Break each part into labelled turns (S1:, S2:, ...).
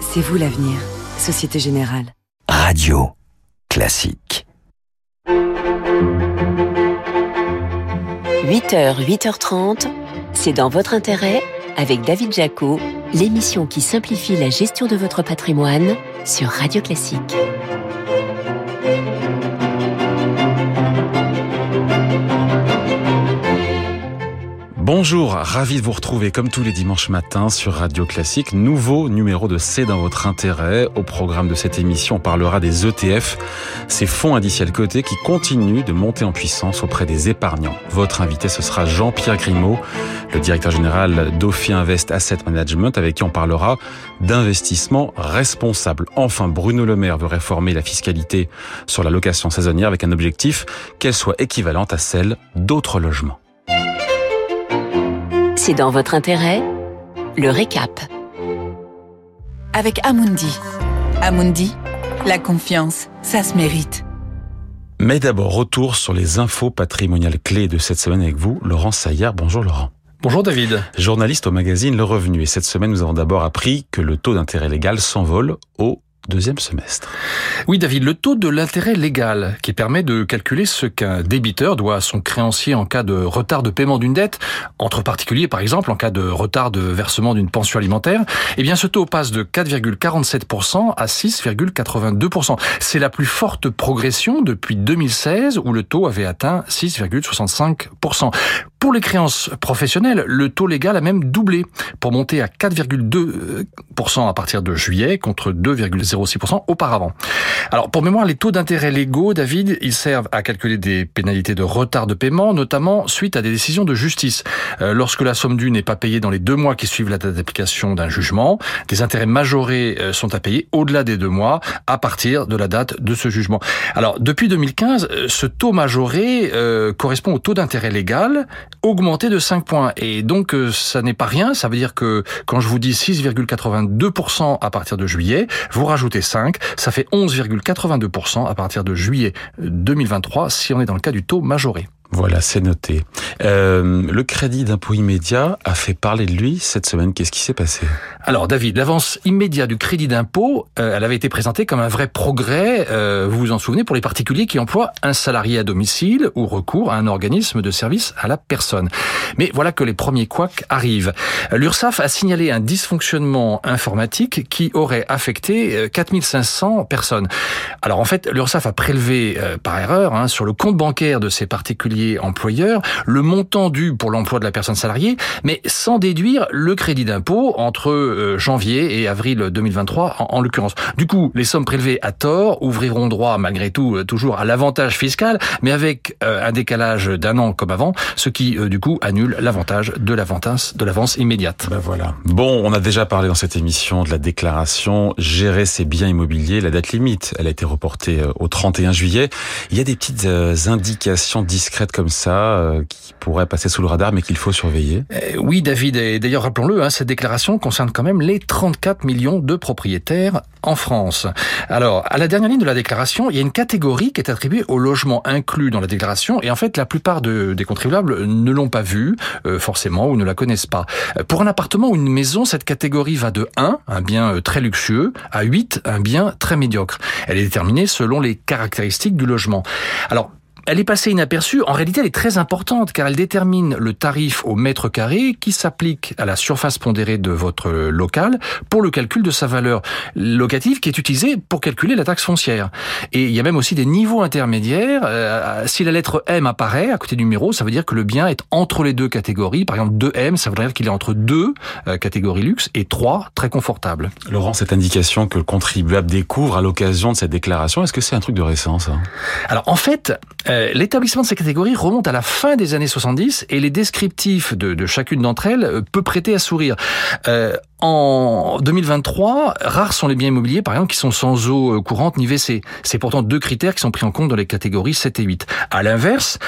S1: C'est vous l'avenir, Société Générale.
S2: Radio classique.
S3: 8h, 8h30, c'est dans votre intérêt avec David Jaco, l'émission qui simplifie la gestion de votre patrimoine sur Radio Classique.
S4: Bonjour, ravi de vous retrouver comme tous les dimanches matins sur Radio Classique. Nouveau numéro de C'est dans votre intérêt. Au programme de cette émission, on parlera des ETF, ces fonds indiciels cotés qui continuent de monter en puissance auprès des épargnants. Votre invité, ce sera Jean-Pierre Grimaud, le directeur général d'Ophi Invest Asset Management, avec qui on parlera d'investissement responsable. Enfin, Bruno Le Maire veut réformer la fiscalité sur la location saisonnière avec un objectif qu'elle soit équivalente à celle d'autres logements.
S3: C'est dans votre intérêt le récap.
S5: Avec Amundi. Amundi, la confiance, ça se mérite.
S4: Mais d'abord, retour sur les infos patrimoniales clés de cette semaine avec vous, Laurent Saillard. Bonjour Laurent.
S6: Bonjour David.
S4: Journaliste au magazine Le Revenu. Et cette semaine, nous avons d'abord appris que le taux d'intérêt légal s'envole au deuxième semestre.
S6: Oui, David, le taux de l'intérêt légal qui permet de calculer ce qu'un débiteur doit à son créancier en cas de retard de paiement d'une dette, entre particuliers par exemple en cas de retard de versement d'une pension alimentaire, eh bien ce taux passe de 4,47% à 6,82%. C'est la plus forte progression depuis 2016 où le taux avait atteint 6,65%. Pour les créances professionnelles, le taux légal a même doublé pour monter à 4,2% à partir de juillet contre 2,06% auparavant. Alors pour mémoire, les taux d'intérêt légaux, David, ils servent à calculer des pénalités de retard de paiement, notamment suite à des décisions de justice. Euh, lorsque la somme due n'est pas payée dans les deux mois qui suivent la date d'application d'un jugement, des intérêts majorés euh, sont à payer au-delà des deux mois à partir de la date de ce jugement. Alors depuis 2015, euh, ce taux majoré correspond au taux d'intérêt légal augmenté de 5 points. Et donc, euh, ça n'est pas rien. Ça veut dire que quand je vous dis 6,82% à partir de juillet, vous rajoutez 5, ça fait 11,82% à partir de juillet 2023 si on est dans le cas du taux majoré.
S4: Voilà, c'est noté. Euh, le crédit d'impôt immédiat a fait parler de lui cette semaine. Qu'est-ce qui s'est passé?
S6: Alors, David, l'avance immédiate du crédit d'impôt, euh, elle avait été présentée comme un vrai progrès, euh, vous vous en souvenez, pour les particuliers qui emploient un salarié à domicile ou recours à un organisme de service à la personne. Mais voilà que les premiers couacs arrivent. L'URSSAF a signalé un dysfonctionnement informatique qui aurait affecté 4500 personnes. Alors, en fait, l'URSSAF a prélevé par erreur hein, sur le compte bancaire de ces particuliers employeur le montant dû pour l'emploi de la personne salariée, mais sans déduire le crédit d'impôt entre euh, janvier et avril 2023 en, en l'occurrence. Du coup, les sommes prélevées à tort ouvriront droit malgré tout euh, toujours à l'avantage fiscal, mais avec euh, un décalage d'un an comme avant, ce qui du coup annule l'avantage de l'avance de l'avance immédiate.
S4: Ben voilà. Bon, on a déjà parlé dans cette émission de la déclaration gérer ses biens immobiliers, la date limite, elle a été reportée au 31 juillet. Il y a des petites indications discrètes comme ça euh, qui pourraient passer sous le radar mais qu'il faut surveiller
S6: euh, Oui David, et d'ailleurs rappelons-le, hein, cette déclaration concerne quand même les 34 millions de propriétaires en France. Alors, à la dernière ligne de la déclaration, il y a une catégorie qui est attribuée au logement inclus dans la déclaration et en fait la plupart de, des contribuables ne l'ont pas vue euh, forcément ou ne la connaissent pas. Pour un appartement ou une maison, cette catégorie va de 1, un bien très luxueux, à 8, un bien très médiocre. Elle est déterminée selon les caractéristiques du logement. Alors, elle est passée inaperçue. En réalité, elle est très importante car elle détermine le tarif au mètre carré qui s'applique à la surface pondérée de votre local pour le calcul de sa valeur locative qui est utilisée pour calculer la taxe foncière. Et il y a même aussi des niveaux intermédiaires. Euh, si la lettre M apparaît à côté du numéro, ça veut dire que le bien est entre les deux catégories. Par exemple, 2M, ça veut dire qu'il est entre deux euh, catégories luxe et 3 très confortable.
S4: Laurent, cette indication que le contribuable découvre à l'occasion de cette déclaration, est-ce que c'est un truc de récent ça?
S6: Alors en fait, euh, l'établissement de ces catégories remonte à la fin des années 70 et les descriptifs de, de chacune d'entre elles euh, peut prêter à sourire. Euh, en 2023, rares sont les biens immobiliers, par exemple, qui sont sans eau courante ni WC. C'est pourtant deux critères qui sont pris en compte dans les catégories 7 et 8. À l'inverse,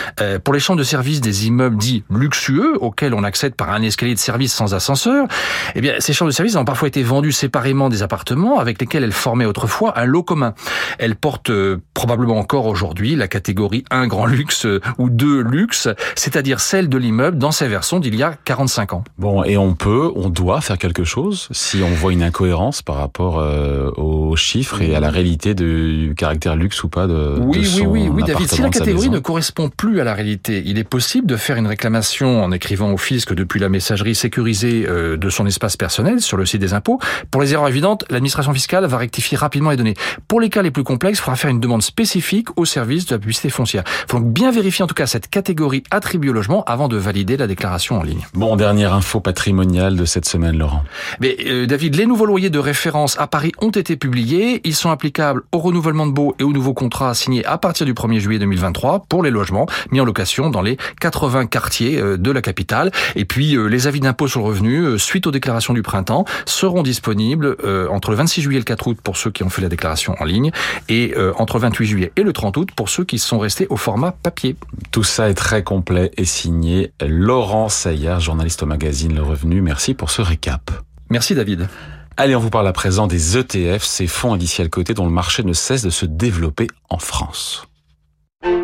S6: pour les chambres de service des immeubles dits luxueux, auxquels on accède par un escalier de service sans ascenseur, eh bien, ces chambres de service ont parfois été vendues séparément des appartements avec lesquels elles formaient autrefois un lot commun. Elles portent probablement encore aujourd'hui la catégorie 1 grand luxe ou 2 luxe, c'est-à-dire celle de l'immeuble dans ses versions d'il y a 45 ans.
S4: Bon, et on peut, on doit faire quelque chose si on voit une incohérence par rapport euh, aux chiffres et à la réalité du caractère luxe ou pas de,
S6: oui,
S4: de son
S6: Oui, oui, oui, David. Si la catégorie ne correspond plus à la réalité, il est possible de faire une réclamation en écrivant au fisc depuis la messagerie sécurisée euh, de son espace personnel sur le site des impôts. Pour les erreurs évidentes, l'administration fiscale va rectifier rapidement les données. Pour les cas les plus complexes, il faudra faire une demande spécifique au service de la publicité foncière. Faut donc bien vérifier en tout cas cette catégorie attribuée au logement avant de valider la déclaration en ligne.
S4: Bon, dernière info patrimoniale de cette semaine, Laurent.
S6: Mais euh, David, les nouveaux loyers de référence à Paris ont été publiés. Ils sont applicables au renouvellement de baux et aux nouveaux contrats signés à partir du 1er juillet 2023 pour les logements mis en location dans les 80 quartiers euh, de la capitale. Et puis euh, les avis d'impôt sur le revenu euh, suite aux déclarations du printemps seront disponibles euh, entre le 26 juillet et le 4 août pour ceux qui ont fait la déclaration en ligne et euh, entre le 28 juillet et le 30 août pour ceux qui sont restés au format papier.
S4: Tout ça est très complet et signé Laurent Saillard, journaliste au magazine Le Revenu. Merci pour ce récap.
S6: Merci David.
S4: Allez, on vous parle à présent des ETF, ces fonds indiciels cotés dont le marché ne cesse de se développer en France.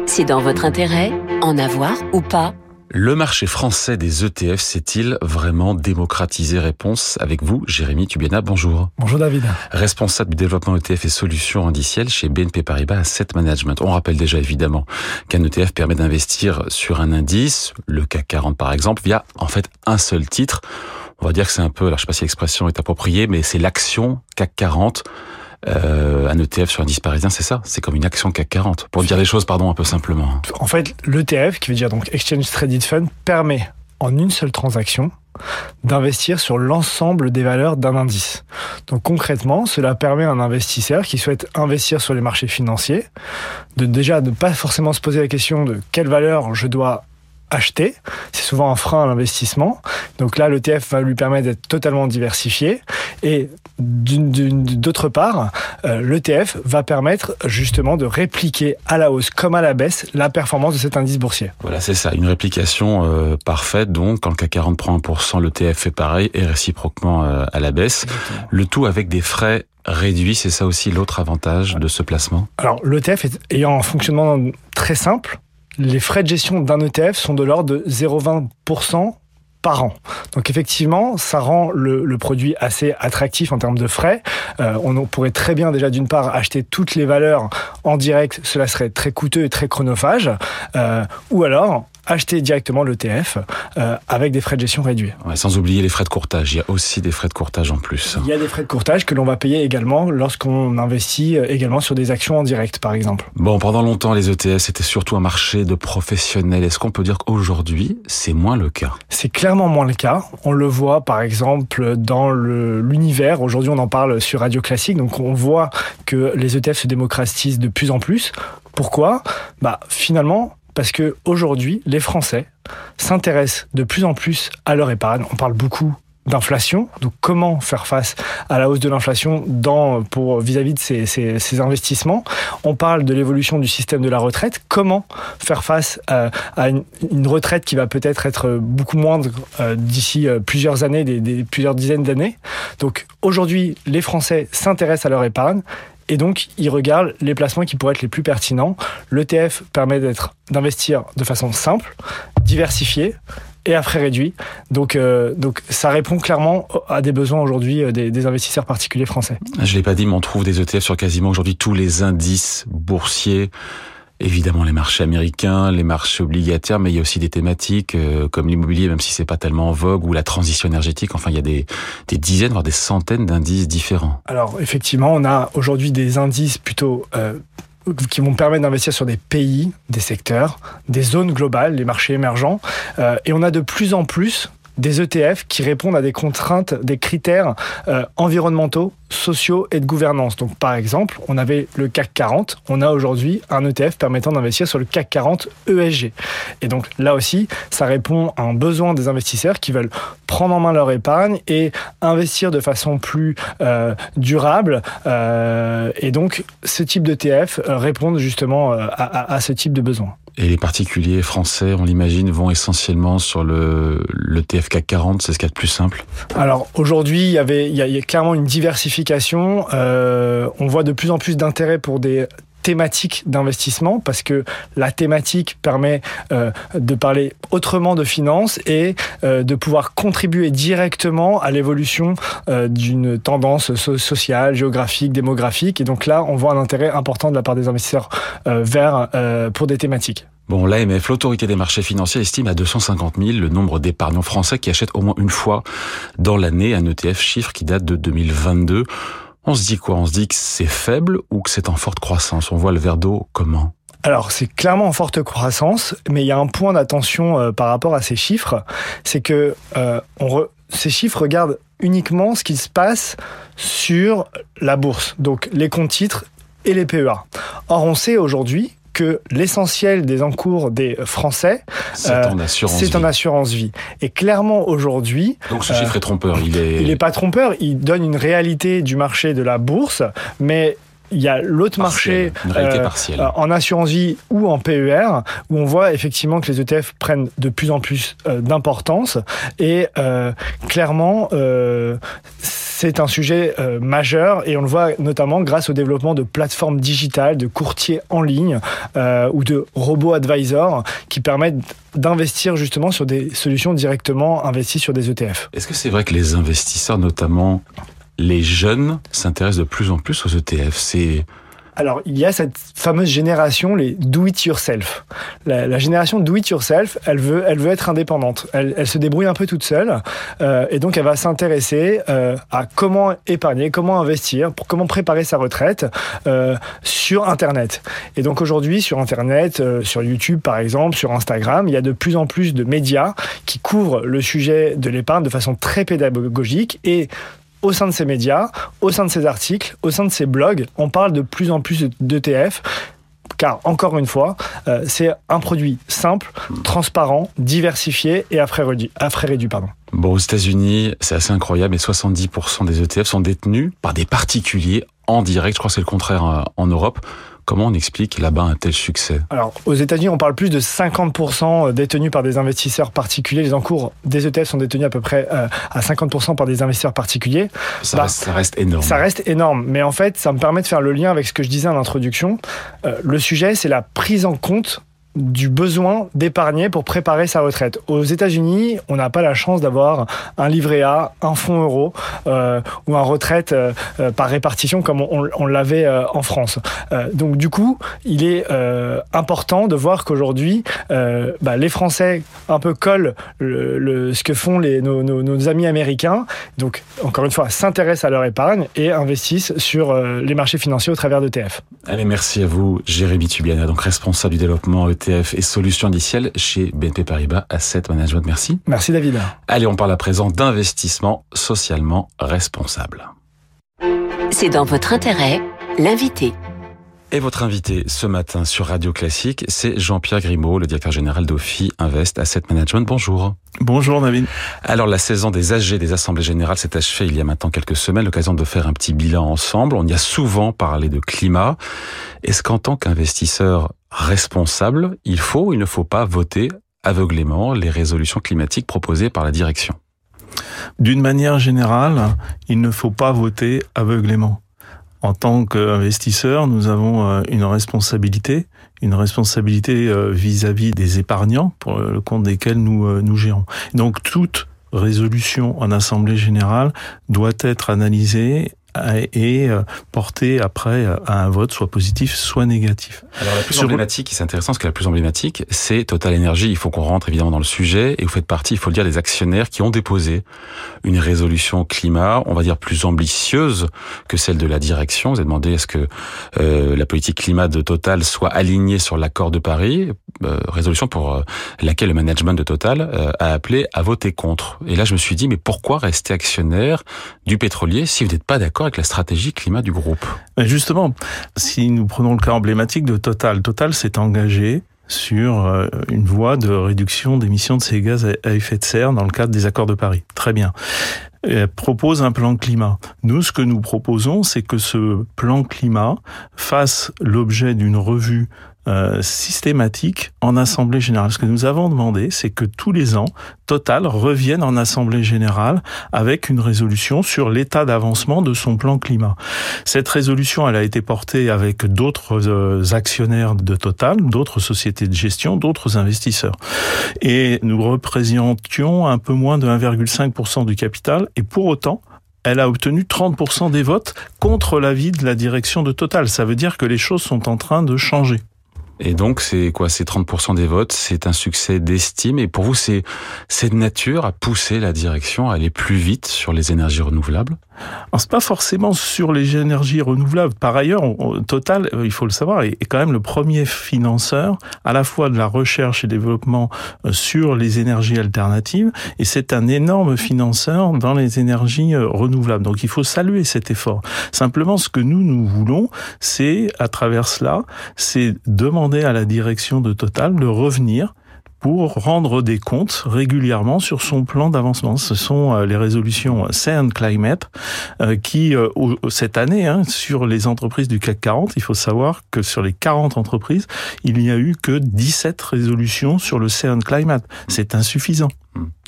S3: C'est dans votre intérêt, en avoir ou pas
S4: Le marché français des ETF s'est-il vraiment démocratisé? Réponse avec vous, Jérémy Tubiana. Bonjour.
S7: Bonjour David.
S4: Responsable du développement ETF et solutions indicielles chez BNP Paribas Asset Management. On rappelle déjà évidemment qu'un ETF permet d'investir sur un indice, le CAC 40 par exemple, via en fait un seul titre. On va dire que c'est un peu, alors je sais pas si l'expression est appropriée, mais c'est l'action CAC 40. Euh, un ETF sur un indice parisien, c'est ça? C'est comme une action CAC 40. Pour dire les choses, pardon, un peu simplement.
S7: En fait, l'ETF, qui veut dire donc Exchange Traded Fund, permet en une seule transaction d'investir sur l'ensemble des valeurs d'un indice. Donc concrètement, cela permet à un investisseur qui souhaite investir sur les marchés financiers de déjà ne pas forcément se poser la question de quelle valeur je dois acheter. C'est souvent un frein à l'investissement. Donc là, l'ETF va lui permettre d'être totalement diversifié. Et d'autre part, euh, l'ETF va permettre justement de répliquer à la hausse comme à la baisse la performance de cet indice boursier.
S4: Voilà, c'est ça, une réplication euh, parfaite. Donc, quand le CAC 40 prend 1%, l'ETF fait pareil et réciproquement euh, à la baisse. Le tout avec des frais réduits, c'est ça aussi l'autre avantage de ce placement?
S7: Alors, l'ETF ayant un fonctionnement très simple, les frais de gestion d'un ETF sont de l'ordre de 0,20% par an. Donc effectivement, ça rend le, produit assez attractif en termes de frais. Euh, on pourrait très bien déjà d'une part acheter toutes les valeurs en direct, cela serait très coûteux et très chronophage, euh, ou alors acheter directement l'ETF euh, avec des frais de gestion réduits.
S4: Ouais, sans oublier les frais de courtage. Il y a aussi des frais de courtage en plus.
S7: Il y a des frais de courtage que l'on va payer également lorsqu'on investit euh, également sur des actions en direct, par exemple.
S4: Bon, pendant longtemps, les ETF, c'était surtout un marché de professionnels. Est-ce qu'on peut dire qu'aujourd'hui, c'est moins le cas?
S7: C'est clairement moins le cas. On le voit par exemple dans l'univers. Aujourd'hui, on en parle sur Radio Classique. Donc, on voit que les ETF se démocratisent de plus en plus. Pourquoi? Bah, finalement, parce que aujourd'hui, les Français s'intéressent de plus en plus à leur épargne. On parle beaucoup d'inflation, donc comment faire face à la hausse de l'inflation pour vis-à-vis de ces, investissements? On parle de l'évolution du système de la retraite, comment faire face à une, retraite qui va peut-être être beaucoup moindre euh, d'ici euh, plusieurs années, des- plusieurs dizaines d'années? Donc aujourd'hui, les Français s'intéressent à leur épargne. Et donc, ils regardent les placements qui pourraient être les plus pertinents. L'ETF permet d'être, d'investir de façon simple, diversifiée et à frais réduits. Donc, euh, donc, ça répond clairement à des besoins aujourd'hui euh, des, des investisseurs particuliers français.
S4: Je l'ai pas dit, mais on trouve des ETF sur quasiment aujourd'hui tous les indices boursiers. Évidemment, les marchés américains, les marchés obligataires, mais il y a aussi des thématiques euh, comme l'immobilier, même si c'est pas tellement en vogue, ou la transition énergétique. Enfin, il y a des, dizaines, voire des centaines d'indices différents.
S7: Alors, effectivement, on a aujourd'hui des indices plutôt euh, qui vont permettre d'investir sur des pays, des secteurs, des zones globales, les marchés émergents. Euh, et on a de plus en plus des ETF qui répondent à des contraintes, des critères euh, environnementaux, sociaux et de gouvernance. Donc, par exemple, on avait le CAC 40, on a aujourd'hui un ETF permettant d'investir sur le CAC 40 ESG. Et donc, là aussi, ça répond à un besoin des investisseurs qui veulent prendre en main leur épargne et investir de façon plus euh, durable. Euh, et donc, ce type d'ETF euh, répondent justement à ce type de besoin.
S4: Et les particuliers français, on l'imagine, vont essentiellement sur le, le TF CAC 40, c'est ce qu'il y a de plus simple.
S7: Alors aujourd'hui, il y avait, il y a, il y a clairement une diversification. Euh, on voit de plus en plus d'intérêt pour des thématique d'investissement parce que la thématique permet euh, de parler autrement de finances et euh, de pouvoir contribuer directement à l'évolution euh, d'une tendance sociale, géographique, démographique. Et donc là, on voit un intérêt important de la part des investisseurs vers pour des thématiques.
S4: Bon, l'AMF, l'autorité des marchés financiers, estime à 250 000 le nombre d'épargnants français qui achètent au moins une fois dans l'année un ETF, chiffre qui date de 2022. On se dit quoi? On se dit que c'est faible ou que c'est en forte croissance? On voit le verre d'eau comment?
S7: Alors c'est clairement en forte croissance, mais il y a un point d'attention euh, par rapport à ces chiffres, c'est que euh, ces chiffres regardent uniquement ce qui se passe sur la bourse, donc les comptes titres et les PEA. Or on sait aujourd'hui que l'essentiel des encours des Français,
S4: c'est en euh, assurance,
S7: c'est en assurance vie. Et clairement aujourd'hui,
S4: donc ce chiffre est trompeur. Il est,
S7: il est pas trompeur. Il donne une réalité du marché de la bourse, mais il y a l'autre marché
S4: euh,
S7: en assurance vie ou en PER où on voit effectivement que les ETF prennent de plus en plus euh, d'importance et euh, clairement c'est un sujet majeur et on le voit notamment grâce au développement de plateformes digitales, de courtiers en ligne ou de robots advisors qui permettent d'investir justement sur des solutions directement investies sur des ETF.
S4: Est-ce que c'est vrai que les investisseurs notamment les jeunes s'intéressent de plus en plus aux ETF. C'est
S7: alors, il y a cette fameuse génération, les do it yourself. La, génération do it yourself, elle veut, elle veut être indépendante. Elle, elle se débrouille un peu toute seule, euh, et donc elle va s'intéresser euh, à comment épargner, comment investir, pour comment préparer sa retraite euh, sur Internet. Et donc aujourd'hui, sur Internet, euh, sur YouTube par exemple, sur Instagram, il y a de plus en plus de médias qui couvrent le sujet de l'épargne de façon très pédagogique et au sein de ces médias, au sein de ces articles, au sein de ces blogs, on parle de plus en plus d'ETF car encore une fois, euh, c'est un produit simple, transparent, diversifié et à frais réduits. réduit, pardon.
S4: Bon, aux États-Unis, c'est assez incroyable, mais 70% des ETF sont détenus par des particuliers en direct. Je crois que c'est le contraire euh, en Europe. Comment on explique là-bas un tel succès
S7: Alors, aux États-Unis, on parle plus de 50% détenus par des investisseurs particuliers. Les encours des ETF sont détenus à peu près euh, à 50% par des investisseurs particuliers.
S4: Ça, bah, reste, ça, reste, énorme.
S7: Ça reste énorme. Mais en fait, ça me permet de faire le lien avec ce que je disais en introduction. Euh, le sujet, c'est la prise en compte du besoin d'épargner pour préparer sa retraite. Aux États-Unis, on n'a pas la chance d'avoir un livret A, un fonds euro euh, ou un retraite euh, euh, par répartition comme on, l'avait en France. donc du coup, il est important de voir qu'aujourd'hui, bah, les Français un peu collent le, ce que font les, nos, nos, amis américains. Donc encore une fois, s'intéressent à leur épargne et investissent sur les marchés financiers au travers d'ETF.
S4: Allez, merci à vous, Jérémy Tubiana, donc responsable du développement ETF et solutions indicielles chez BNP Paribas Asset Management. Merci.
S7: Merci David.
S4: Allez, on parle à présent d'investissement socialement responsable.
S3: C'est dans votre intérêt, l'invité.
S4: Et votre invité ce matin sur Radio Classique, c'est Jean-Pierre Grimaud, le directeur général d'OFI Invest Asset Management. Bonjour.
S8: Bonjour David.
S4: Alors la saison des AG des Assemblées Générales s'est achevée il y a maintenant quelques semaines, l'occasion de faire un petit bilan ensemble. On y a souvent parlé de climat. Est-ce qu'en tant qu'investisseur responsable, il faut ou il ne faut pas voter aveuglément les résolutions climatiques proposées par la direction?
S8: D'une manière générale, il ne faut pas voter aveuglément en tant qu'investisseur, nous avons euh, une responsabilité, une responsabilité euh, vis-à-vis des épargnants pour le compte desquels nous, euh, nous gérons. Donc toute résolution en assemblée générale doit être analysée et euh, porter après euh, à un vote soit positif, soit négatif.
S4: Alors la plus emblématique, c'est intéressant parce que la plus emblématique, c'est Total Energy. Il faut qu'on rentre évidemment dans le sujet et vous faites partie, il faut le dire, des actionnaires qui ont déposé une résolution climat, on va dire plus ambitieuse que celle de la direction. Vous avez demandé est-ce que euh, la politique climat de Total soit alignée sur l'accord de Paris, résolution pour laquelle le management de Total a appelé à voter contre. Et là, je me suis dit mais pourquoi rester actionnaire du pétrolier si vous n'êtes pas d'accord avec la stratégie climat du groupe
S8: Justement, si nous prenons le cas emblématique de Total, Total s'est engagé sur euh, une voie de réduction d'émissions de ces gaz à effet de serre dans le cadre des accords de Paris. Très bien. Elle propose un plan climat. Nous, ce que nous proposons, c'est que ce plan climat fasse l'objet d'une revue euh, systématique en Assemblée générale. Ce que nous avons demandé, c'est que tous les ans, Total revienne en Assemblée générale avec une résolution sur l'état d'avancement de son plan climat. Cette résolution, elle a été portée avec d'autres euh, actionnaires de Total, d'autres sociétés de gestion, d'autres investisseurs. Et nous représentions un peu moins de 1,5% du capital. Et pour autant, elle a obtenu 30% des votes contre l'avis de la direction de Total. Ça veut dire que les choses sont en train de changer.
S4: Et donc, c'est quoi? C'est 30% des votes, c'est un succès d'estime. Et pour vous, c'est cette nature à pousser la direction à aller plus vite sur les énergies renouvelables?
S8: C'est pas forcément sur les énergies renouvelables. Par ailleurs, Total, euh, il faut le savoir, est quand même le premier financeur à la fois de la recherche et développement euh, sur les énergies alternatives, et c'est un énorme financeur dans les énergies euh, renouvelables. Donc il faut saluer cet effort. Simplement, ce que nous, nous voulons, c'est, à travers cela, c'est demander à la direction de Total de revenir pour rendre des comptes régulièrement sur son plan d'avancement. Ce sont euh, les résolutions Say Climate euh, qui, euh, cette année, hein, sur les entreprises du CAC 40, il faut savoir que sur les 40 entreprises, il n'y a eu que 17 résolutions sur le Say Climate. C'est insuffisant.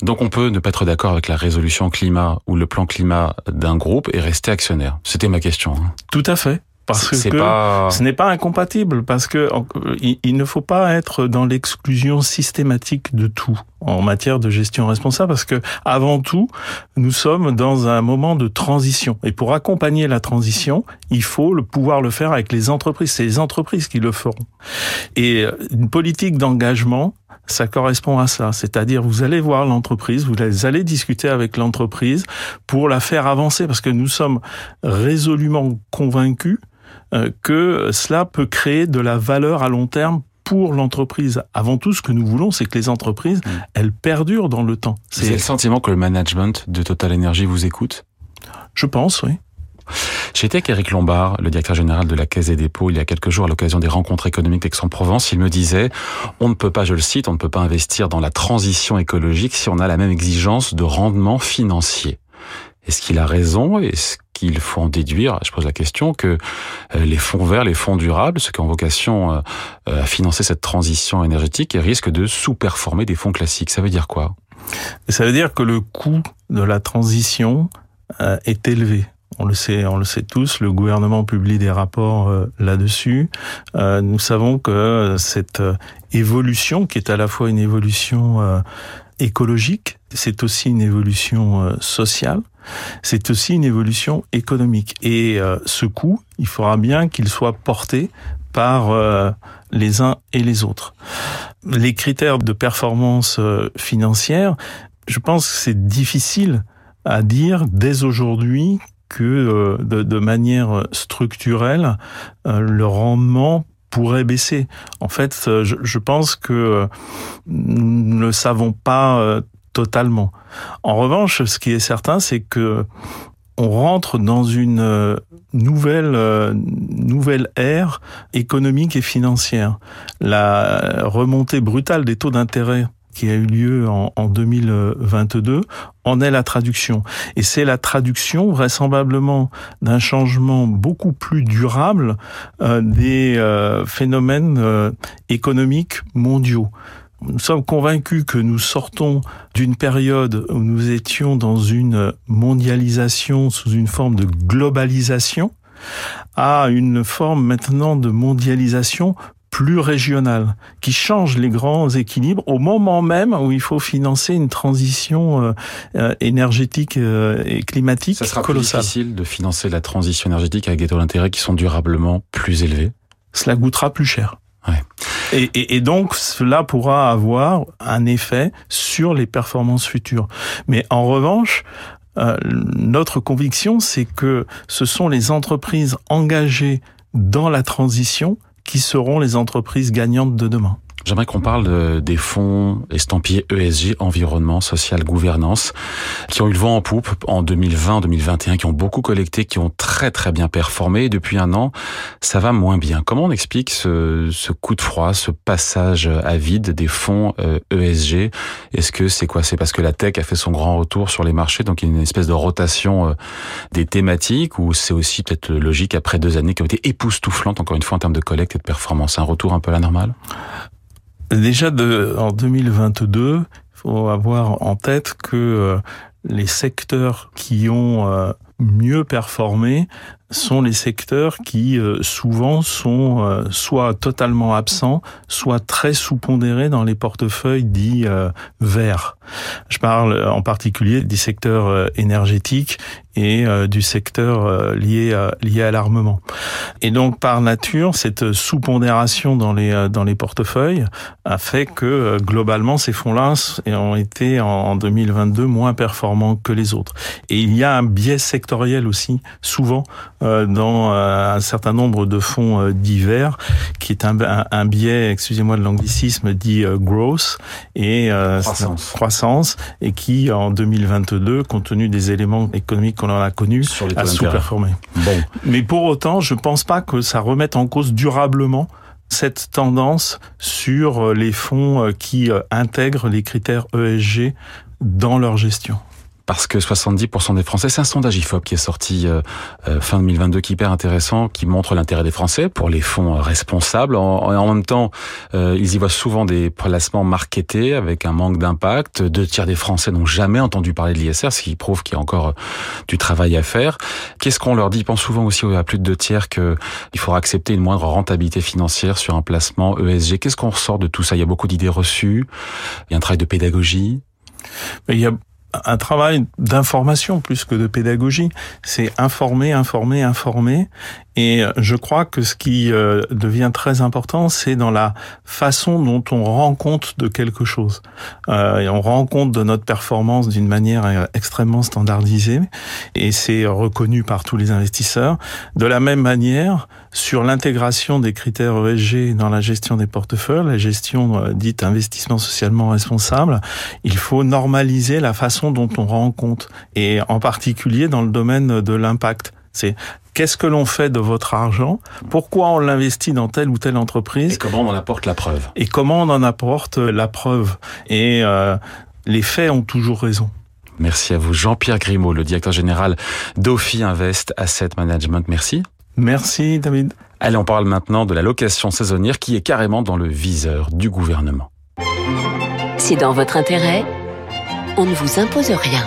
S4: Donc on peut ne pas être d'accord avec la résolution climat ou le plan climat d'un groupe et rester actionnaire. C'était ma question. Hein.
S8: Tout à fait parce que ce n'est pas incompatible parce que il, ne faut pas être dans l'exclusion systématique de tout en matière de gestion responsable parce que avant tout nous sommes dans un moment de transition. Et pour accompagner la transition il faut le pouvoir le faire avec les entreprises. C'est les entreprises qui le feront. Et une politique d'engagement ça correspond à ça. C'est-à-dire, vous allez voir l'entreprise, vous allez discuter avec l'entreprise pour la faire avancer parce que nous sommes résolument convaincus euh, que cela peut créer de la valeur à long terme pour l'entreprise. Avant tout, ce que nous voulons, c'est que les entreprises, mm. elles perdurent dans le temps.
S4: Avez le sentiment que le management de Total Energy vous écoute?
S8: Je pense, oui.
S4: J'étais avec Eric Lombard, le directeur général de la Caisse des dépôts, il y a quelques jours à l'occasion des rencontres économiques d'Aix-en-Provence. Il me disait, on ne peut pas, je le cite, on ne peut pas investir dans la transition écologique si on a la même exigence de rendement financier. Est-ce qu'il a raison? Est-ce qu'il faut en déduire, je pose la question, que euh, les fonds verts, les fonds durables, ceux qui ont vocation euh, euh, à financer cette transition énergétique, risquent de sous-performer des fonds classiques Ça veut dire quoi?
S8: Ça veut dire que le coût de la transition est élevé. On le sait, on le sait tous. Le gouvernement publie des rapports là-dessus. nous savons que cette évolution, qui est à la fois une évolution écologique, c'est aussi une évolution sociale c'est aussi une évolution économique. Et euh, ce coût, il faudra bien qu'il soit porté par euh, les uns et les autres. Les critères de performance euh, financière, je pense que c'est difficile à dire dès aujourd'hui que de, manière structurelle, le rendement pourrait baisser. En fait, je, je pense que nous ne savons pas totalement. En revanche, ce qui est certain, c'est que on rentre dans une euh, nouvelle euh, nouvelle ère économique et financière. La remontée brutale des taux d'intérêt qui a eu lieu en, 2022 en est la traduction. Et c'est la traduction vraisemblablement d'un changement beaucoup plus durable euh, des phénomènes économiques mondiaux. Nous sommes convaincus que nous sortons d'une période où nous étions dans une mondialisation sous une forme de globalisation à une forme maintenant de mondialisation plus régionale, qui change les grands équilibres au moment même où il faut financer une transition euh, euh, énergétique euh, et climatique
S4: Ça sera
S8: colossale.
S4: plus difficile de financer la transition énergétique avec des taux d'intérêt qui sont durablement plus élevés.
S8: Cela coûtera plus cher. Et, donc cela pourra avoir un effet sur les performances futures. Mais en revanche, euh, notre conviction, c'est que ce sont les entreprises engagées dans la transition qui seront les entreprises gagnantes de demain.
S4: J'aimerais qu'on parle des fonds estampillés ESG, environnement, social, gouvernance, qui ont eu le vent en poupe en 2020-2021, qui ont beaucoup collecté, qui ont très très bien performé. depuis un an, ça va moins bien. Comment on explique ce, ce coup de froid, ce passage à vide des fonds ESG euh, e Est-ce que c'est quoi? C'est parce que la tech a fait son grand retour sur les marchés, donc il y a une espèce de rotation euh, des thématiques, ou c'est aussi peut-être logique après deux années qui ont été époustouflantes, encore une fois, en termes de collecte et de performance? Un retour un peu à la normale?
S8: Déjà de, en 2022, il faut avoir en tête que euh, les secteurs qui ont euh, mieux performé sont les secteurs qui euh, souvent sont soit totalement absents, soit très sous-pondérés dans les portefeuilles dits verts. Je parle en particulier des secteurs énergétiques et euh, du secteur euh, lié lié à l'armement. Et donc par nature, cette sous-pondération dans les euh, dans les portefeuilles a fait que globalement ces fonds-là ont été en 2022 moins performants que les autres. Et il y a un biais sectoriel aussi souvent dans un certain nombre de fonds divers qui est un, un, biais, excusez-moi de l'anglicisme, dit growth et
S4: croissance.
S8: croissance et qui en 2022, compte tenu des éléments économiques on en a connu,
S4: Sur les
S8: a sous-performé.
S4: Bon.
S8: Mais pour autant, je pense pas que ça remette en cause durablement cette tendance sur les fonds qui intègrent les critères ESG dans leur gestion
S4: parce que 70% des Français, c'est un sondage IFOP qui est sorti euh, euh, fin 2022 qui est hyper intéressant, qui montre l'intérêt des Français pour les fonds euh, responsables. En, en même temps, ils y voient souvent des placements marketés avec un manque d'impact. Deux tiers des Français n'ont jamais entendu parler de l'ISR, ce qui prouve qu'il y a encore du travail à faire. Qu'est-ce qu'on leur dit? Ils pensent souvent aussi à plus de deux tiers qu'il faudra accepter une moindre rentabilité financière sur un placement ESG. Qu'est-ce qu'on ressort de tout ça? Il y a beaucoup d'idées reçues, il y a un travail de pédagogie.
S8: Il y a un travail d'information plus que de pédagogie. C'est informer, informer, informer. Et je crois que ce qui euh, devient très important, c'est dans la façon dont on rend compte de quelque chose. Euh, et on rend compte de notre performance d'une manière euh, extrêmement standardisée, et c'est reconnu par tous les investisseurs. De la même manière, sur l'intégration des critères ESG dans la gestion des portefeuilles, la gestion dite investissement socialement responsable, il faut normaliser la façon dont on rend compte, et en particulier dans le domaine de l'impact. C'est qu'est-ce que l'on fait de votre argent, pourquoi on l'investit dans telle ou telle entreprise.
S4: Et comment on en apporte la preuve.
S8: Et comment on en apporte la preuve. Et euh, les faits ont toujours raison.
S4: Merci à vous. Jean-Pierre Grimaud, le directeur général d'Ophi Invest Asset Management. Merci.
S8: Merci David.
S4: Allez, on parle maintenant de la location saisonnière qui est carrément dans le viseur du gouvernement.
S3: C'est dans votre intérêt. On ne vous impose rien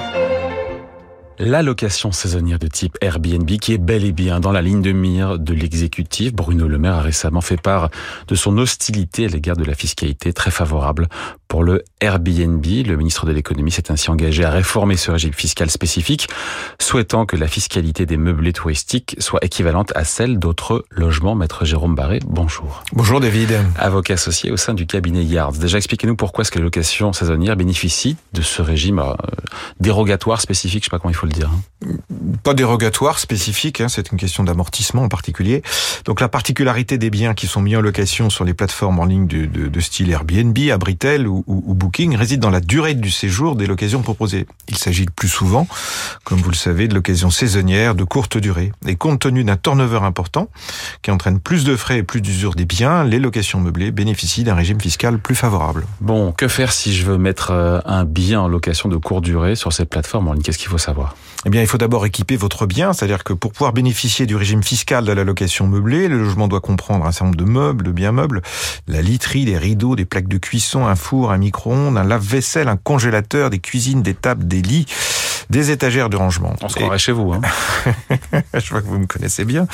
S4: la location saisonnière de type Airbnb qui est bel et bien dans la ligne de mire de l'exécutif. Bruno Le Maire a récemment fait part de son hostilité à l'égard de la fiscalité très favorable pour le Airbnb. Le ministre de l'économie s'est ainsi engagé à réformer ce régime fiscal spécifique, souhaitant que la fiscalité des meublés touristiques soit équivalente à celle d'autres logements. Maître Jérôme Barré, bonjour.
S9: Bonjour David.
S4: Avocat associé au sein du cabinet Yards. Déjà expliquez-nous pourquoi est-ce que la location saisonnière bénéficie de ce régime euh, dérogatoire spécifique, je sais pas comment il faut dire. Hein.
S9: Pas dérogatoire, spécifique, hein, c'est une question d'amortissement en particulier. Donc la particularité des biens qui sont mis en location sur les plateformes en ligne de, de, style Airbnb, Abritel ou, ou, Booking réside dans la durée du séjour des locations proposées. Il s'agit le plus souvent, comme vous le savez, de locations saisonnières de courte durée. Et compte tenu d'un turnover important, qui entraîne plus de frais et plus d'usure des biens, les locations meublées bénéficient d'un régime fiscal plus favorable.
S4: Bon, que faire si je veux mettre euh, un bien en location de courte durée sur cette plateforme en ligne Qu'est-ce qu'il faut savoir?
S9: Eh bien, il faut d'abord équiper votre bien, c'est-à-dire que pour pouvoir bénéficier du régime fiscal de la location meublée, le logement doit comprendre un certain nombre de meubles, de biens meubles, la literie, des rideaux, des plaques de cuisson, un four, un micro-ondes, un lave-vaisselle, un congélateur, des cuisines, des tables, des lits, des étagères de rangement.
S4: On se croirait chez vous. Hein.
S9: Je vois que vous me connaissez bien.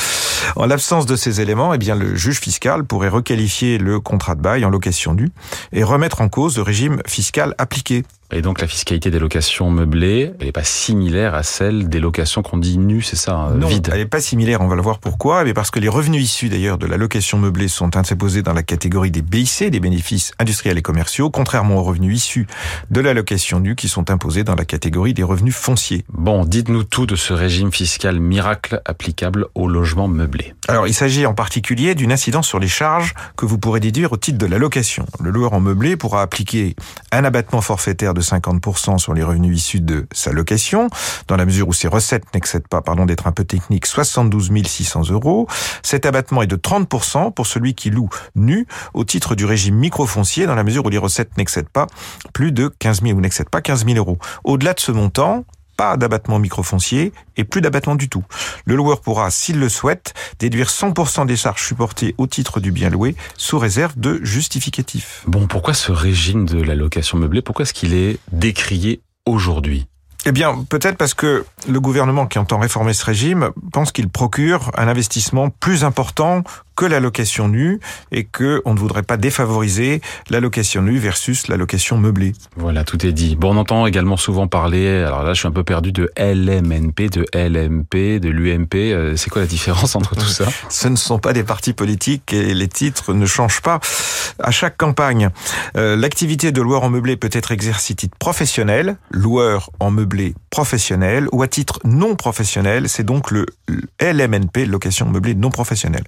S9: En l'absence de ces éléments, eh bien, le juge fiscal pourrait requalifier le contrat de bail en location nue et remettre en cause le régime fiscal appliqué
S4: Et donc la fiscalité des locations meublées, elle n'est pas similaire à celle des locations qu'on dit nues, c'est ça, hein,
S9: non,
S4: vide.
S9: Elle n'est pas similaire, on va le voir pourquoi. Mais parce que les revenus issus d'ailleurs de la location meublée sont interposés dans la catégorie des BIC, des bénéfices industriels et commerciaux, contrairement aux revenus issus de la location nue qui sont imposés dans la catégorie des revenus fonciers.
S4: Bon, dites-nous tout de ce régime fiscal miracle applicable aux logements meublés.
S9: Alors il s'agit en particulier d'une incidence sur les charges que vous pourrez déduire au titre de la location. Le loueur en meublé pourra appliquer un abattement forfaitaire de 50% sur les revenus issus de sa location, dans la mesure où ses recettes n'excèdent pas, pardon d'être un peu technique, 72 600 euros. Cet abattement est de 30% pour celui qui loue nu au titre du régime microfoncier, dans la mesure où les recettes n'excèdent pas plus de 15 000 ou n'excèdent pas 15 000 euros. Au-delà de ce montant, pas d'abattement microfoncier et plus d'abattement du tout. Le loueur pourra, s'il le souhaite, déduire 100% des charges supportées au titre du bien loué sous réserve de justificatif.
S4: Bon, pourquoi ce régime de la location meublée, pourquoi est-ce qu'il est décrié aujourd'hui?
S9: Eh bien, peut-être parce que le gouvernement qui entend réformer ce régime pense qu'il procure un investissement plus important que la location nue et que on ne voudrait pas défavoriser la location nue versus la location meublée.
S4: Voilà, tout est dit. Bon, on entend également souvent parler, alors là je suis un peu perdu, de LMNP, de LMP, de l'UMP. Euh, c'est quoi la différence entre tout ça?
S9: Ce ne sont pas des partis politiques et les titres ne changent pas à chaque campagne. Euh, l'activité de loueur en meublé peut être exercée titre professionnel, loueur en meublé professionnel, ou à titre non professionnel, c'est donc le LMNP, location meublée non professionnelle.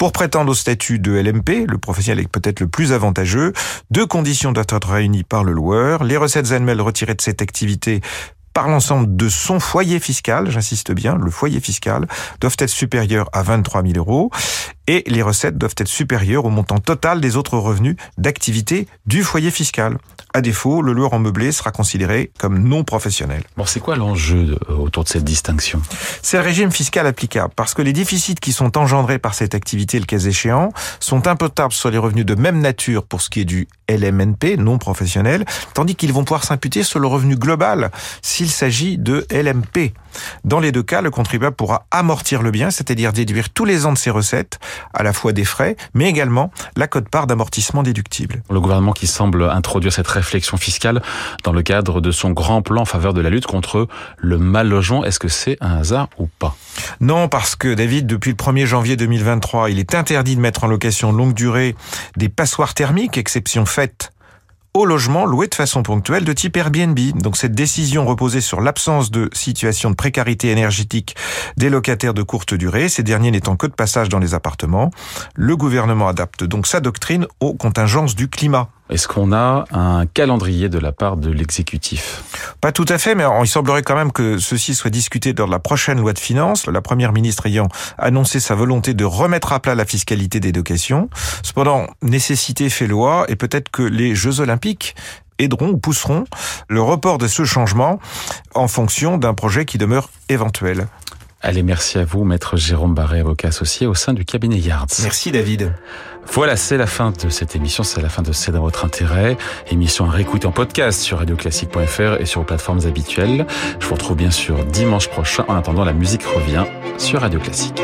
S9: Pour prétendre au statut de LMP, le professionnel est peut-être le plus avantageux, deux conditions doivent être réunies par le loueur. Les recettes annuelles retirées de cette activité par l'ensemble de son foyer fiscal, j'insiste bien, le foyer fiscal, doivent être supérieurs à 23 000 euros et les recettes doivent être supérieures au montant total des autres revenus d'activité du foyer fiscal. À défaut, le loueur en meublé sera considéré comme non professionnel.
S4: Bon, c'est quoi l'enjeu autour de cette distinction?
S9: C'est le régime fiscal applicable, parce que les déficits qui sont engendrés par cette activité, le cas échéant, sont imputables sur les revenus de même nature pour ce qui est du LMNP, non professionnel, tandis qu'ils vont pouvoir s'imputer sur le revenu global s'il s'agit de LMP. Dans les deux cas, le contribuable pourra amortir le bien, c'est-à-dire déduire tous les ans de ses recettes, à la fois des frais, mais également la cote-part d'amortissement déductible.
S4: Le gouvernement qui semble introduire cette réflexion fiscale dans le cadre de son grand plan en faveur de la lutte contre le mal logement, est-ce que c'est un hasard ou pas?
S9: Non, parce que David, depuis le 1er janvier 2023, il est interdit de mettre en location longue durée des passoires thermiques, exception faite au logement loué de façon ponctuelle de type Airbnb. Donc cette décision reposait sur l'absence de situation de précarité énergétique des locataires de courte durée, ces derniers n'étant que de passage dans les appartements. Le gouvernement adapte donc sa doctrine aux contingences du climat.
S4: Est-ce qu'on a un calendrier de la part de l'exécutif?
S9: Pas tout à fait, mais il semblerait quand même que ceci soit discuté dans la prochaine loi de finances, la première ministre ayant annoncé sa volonté de remettre à plat la fiscalité des locations. Cependant, nécessité fait loi et peut-être que les Jeux olympiques aideront ou pousseront le report de ce changement en fonction d'un projet qui demeure éventuel.
S4: Allez, merci à vous, maître Jérôme Barré, avocat associé au sein du cabinet Yards.
S9: Merci David.
S4: Voilà, c'est la fin de cette émission, c'est la fin de C'est dans votre intérêt. Émission à réécouter en podcast sur radioclassique.fr et sur les plateformes habituelles. Je vous retrouve bien sûr dimanche prochain. En attendant, la musique revient sur Radio Classique.